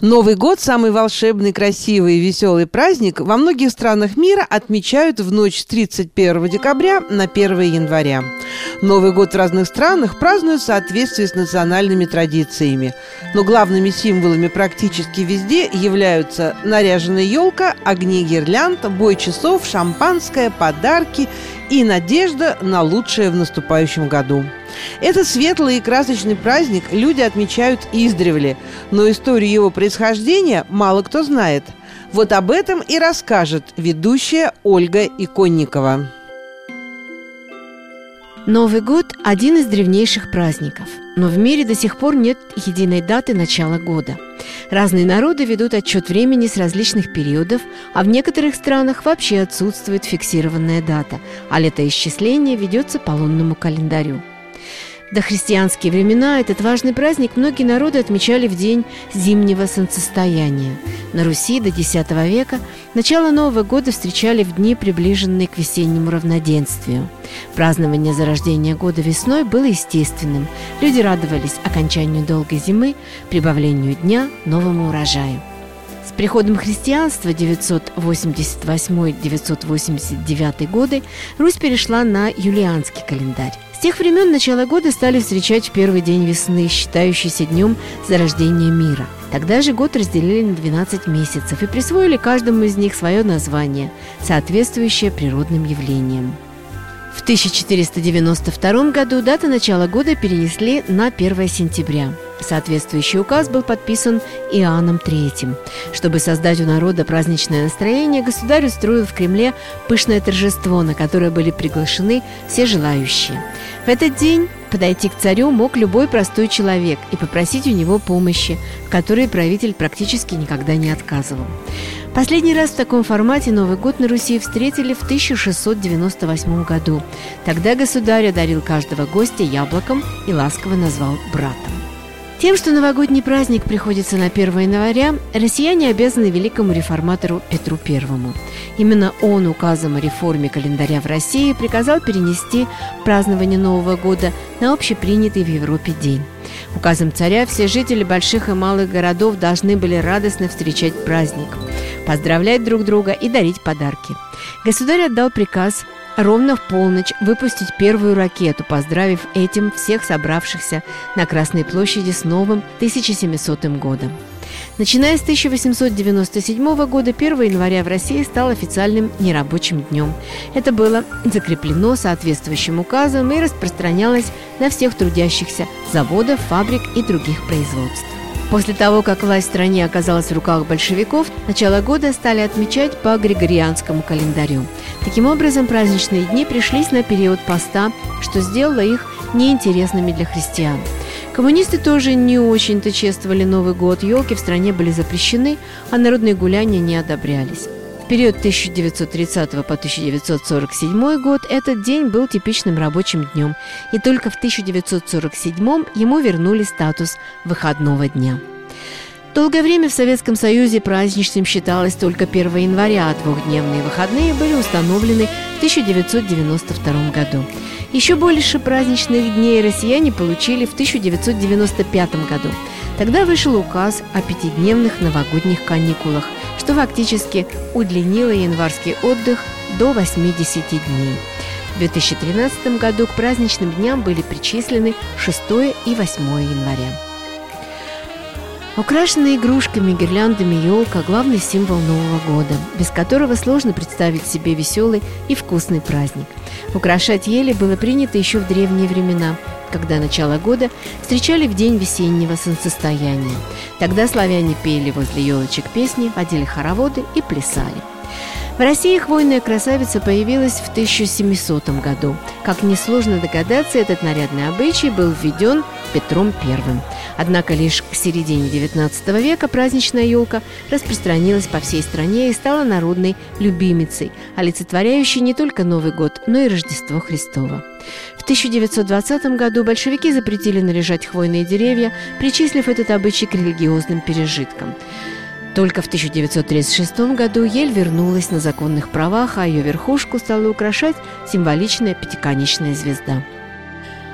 Новый год – самый волшебный, красивый и веселый праздник во многих странах мира отмечают в ночь с 31 декабря на 1 января. Новый год в разных странах празднуют в соответствии с национальными традициями. Но главными символами практически везде являются наряженная елка, огни гирлянд, бой часов, шампанское, подарки и надежда на лучшее в наступающем году. Этот светлый и красочный праздник люди отмечают издревле, но историю его происхождения мало кто знает. Вот об этом и расскажет ведущая Ольга Иконникова. Новый год – один из древнейших праздников, но в мире до сих пор нет единой даты начала года. Разные народы ведут отчет времени с различных периодов, а в некоторых странах вообще отсутствует фиксированная дата, а летоисчисление ведется по лунному календарю. До христианские времена этот важный праздник многие народы отмечали в день зимнего солнцестояния. На Руси до X века начало Нового года встречали в дни, приближенные к весеннему равноденствию. Празднование зарождения года весной было естественным. Люди радовались окончанию долгой зимы, прибавлению дня, новому урожаю. С приходом христианства 988-989 годы Русь перешла на юлианский календарь. С тех времен начала года стали встречать первый день весны, считающийся днем зарождения мира. Тогда же год разделили на 12 месяцев и присвоили каждому из них свое название, соответствующее природным явлениям. В 1492 году дата начала года перенесли на 1 сентября. Соответствующий указ был подписан Иоанном III. Чтобы создать у народа праздничное настроение, государь устроил в Кремле пышное торжество, на которое были приглашены все желающие. В этот день подойти к царю мог любой простой человек и попросить у него помощи, в которой правитель практически никогда не отказывал. Последний раз в таком формате Новый год на Руси встретили в 1698 году. Тогда государь одарил каждого гостя яблоком и ласково назвал братом. Тем, что новогодний праздник приходится на 1 января, россияне обязаны великому реформатору Петру Первому. Именно он указом о реформе календаря в России приказал перенести празднование Нового года на общепринятый в Европе день. Указом царя все жители больших и малых городов должны были радостно встречать праздник, поздравлять друг друга и дарить подарки. Государь отдал приказ ровно в полночь выпустить первую ракету, поздравив этим всех собравшихся на Красной площади с новым 1700 годом. Начиная с 1897 года, 1 января в России стал официальным нерабочим днем. Это было закреплено соответствующим указом и распространялось на всех трудящихся заводов, фабрик и других производств. После того, как власть в стране оказалась в руках большевиков, начало года стали отмечать по григорианскому календарю. Таким образом, праздничные дни пришлись на период поста, что сделало их неинтересными для христиан. Коммунисты тоже не очень-то чествовали Новый год, елки в стране были запрещены, а народные гуляния не одобрялись. Период 1930 по 1947 год этот день был типичным рабочим днем, и только в 1947 ему вернули статус выходного дня. Долгое время в Советском Союзе праздничным считалось только 1 января, а двухдневные выходные были установлены в 1992 году. Еще больше праздничных дней россияне получили в 1995 году. Тогда вышел указ о пятидневных новогодних каникулах, что фактически удлинило январский отдых до 80 дней. В 2013 году к праздничным дням были причислены 6 и 8 января. Украшенная игрушками, гирляндами елка – главный символ Нового года, без которого сложно представить себе веселый и вкусный праздник. Украшать ели было принято еще в древние времена, когда начало года встречали в день весеннего солнцестояния. Тогда славяне пели возле елочек песни, водили хороводы и плясали. В России хвойная красавица появилась в 1700 году. Как несложно догадаться, этот нарядный обычай был введен Петром I. Однако лишь к середине XIX века праздничная елка распространилась по всей стране и стала народной любимицей, олицетворяющей не только Новый год, но и Рождество Христово. В 1920 году большевики запретили наряжать хвойные деревья, причислив этот обычай к религиозным пережиткам. Только в 1936 году ель вернулась на законных правах, а ее верхушку стала украшать символичная пятиконечная звезда.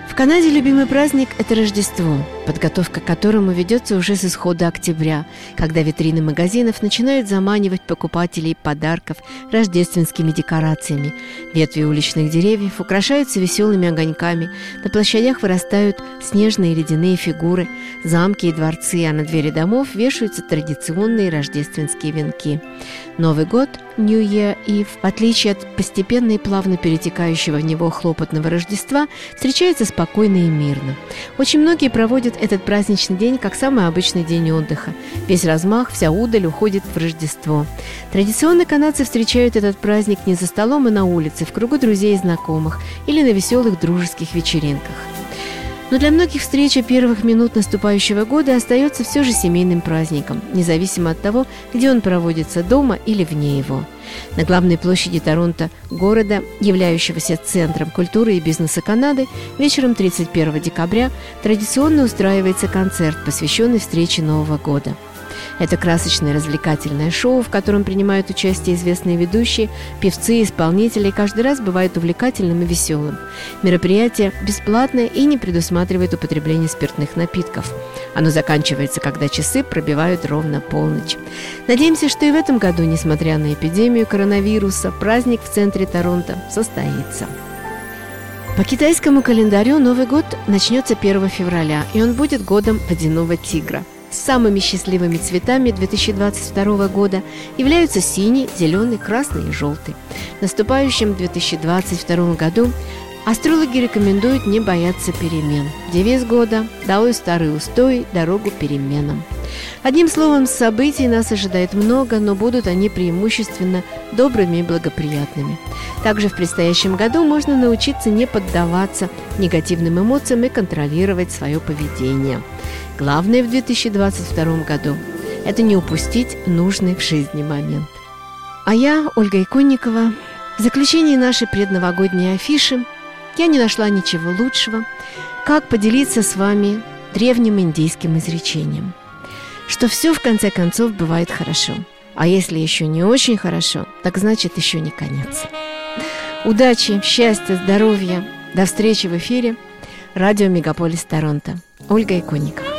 В Канаде любимый праздник – это Рождество. Подготовка к которому ведется уже с исхода октября, когда витрины магазинов начинают заманивать покупателей подарков рождественскими декорациями. Ветви уличных деревьев украшаются веселыми огоньками, на площадях вырастают снежные ледяные фигуры, замки и дворцы, а на двери домов вешаются традиционные рождественские венки. Новый год, New Year Eve, в отличие от постепенно и плавно перетекающего в него хлопотного Рождества, встречается спокойно и мирно. Очень многие проводят этот праздничный день как самый обычный день отдыха. Весь размах, вся удаль уходит в Рождество. Традиционно канадцы встречают этот праздник не за столом и на улице, в кругу друзей и знакомых или на веселых дружеских вечеринках. Но для многих встреча первых минут наступающего года остается все же семейным праздником, независимо от того, где он проводится дома или вне его. На главной площади Торонто, города, являющегося центром культуры и бизнеса Канады, вечером 31 декабря традиционно устраивается концерт, посвященный встрече Нового года – это красочное развлекательное шоу, в котором принимают участие известные ведущие, певцы, исполнители, каждый раз бывает увлекательным и веселым. Мероприятие бесплатное и не предусматривает употребление спиртных напитков. Оно заканчивается, когда часы пробивают ровно полночь. Надеемся, что и в этом году, несмотря на эпидемию коронавируса, праздник в центре Торонто состоится. По китайскому календарю Новый год начнется 1 февраля, и он будет годом водяного тигра – Самыми счастливыми цветами 2022 года являются синий, зеленый, красный и желтый. В наступающем 2022 году астрологи рекомендуют не бояться перемен. Девиз года «Долой старый устой, дорогу переменам». Одним словом, событий нас ожидает много, но будут они преимущественно добрыми и благоприятными. Также в предстоящем году можно научиться не поддаваться негативным эмоциям и контролировать свое поведение. Главное в 2022 году – это не упустить нужный в жизни момент. А я, Ольга Иконникова, в заключении нашей предновогодней афиши я не нашла ничего лучшего, как поделиться с вами древним индийским изречением, что все в конце концов бывает хорошо, а если еще не очень хорошо, так значит еще не конец. Удачи, счастья, здоровья. До встречи в эфире. Радио Мегаполис Торонто. Ольга Иконникова.